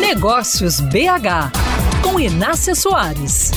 Negócios BH, com Inácia Soares.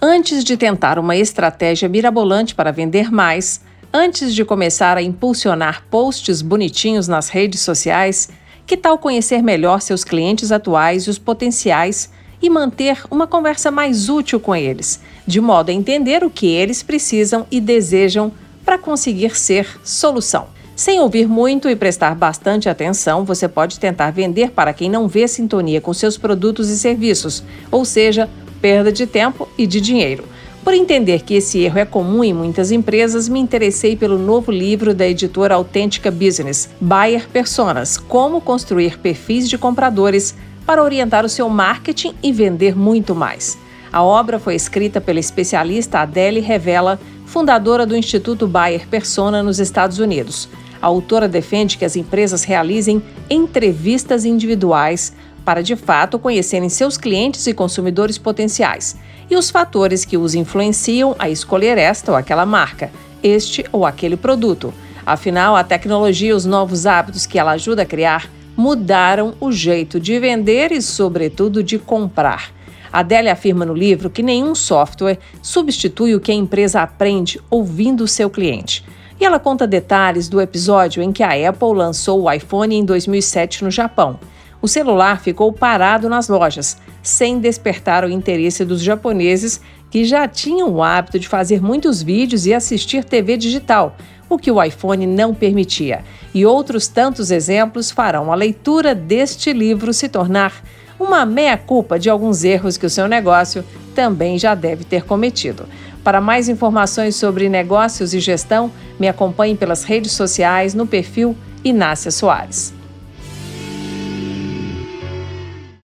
Antes de tentar uma estratégia mirabolante para vender mais, antes de começar a impulsionar posts bonitinhos nas redes sociais, que tal conhecer melhor seus clientes atuais e os potenciais e manter uma conversa mais útil com eles, de modo a entender o que eles precisam e desejam para conseguir ser solução? Sem ouvir muito e prestar bastante atenção, você pode tentar vender para quem não vê sintonia com seus produtos e serviços, ou seja, perda de tempo e de dinheiro. Por entender que esse erro é comum em muitas empresas, me interessei pelo novo livro da editora Autêntica Business, Buyer Personas: Como construir perfis de compradores para orientar o seu marketing e vender muito mais. A obra foi escrita pela especialista Adele Revela, fundadora do Instituto Buyer Persona nos Estados Unidos. A autora defende que as empresas realizem entrevistas individuais para de fato conhecerem seus clientes e consumidores potenciais e os fatores que os influenciam a escolher esta ou aquela marca, este ou aquele produto. Afinal, a tecnologia e os novos hábitos que ela ajuda a criar mudaram o jeito de vender e, sobretudo, de comprar. Adélia afirma no livro que nenhum software substitui o que a empresa aprende ouvindo o seu cliente. E ela conta detalhes do episódio em que a Apple lançou o iPhone em 2007 no Japão o celular ficou parado nas lojas, sem despertar o interesse dos japoneses que já tinham o hábito de fazer muitos vídeos e assistir TV digital, o que o iPhone não permitia. E outros tantos exemplos farão a leitura deste livro se tornar uma meia-culpa de alguns erros que o seu negócio também já deve ter cometido. Para mais informações sobre negócios e gestão, me acompanhe pelas redes sociais no perfil Inácia Soares.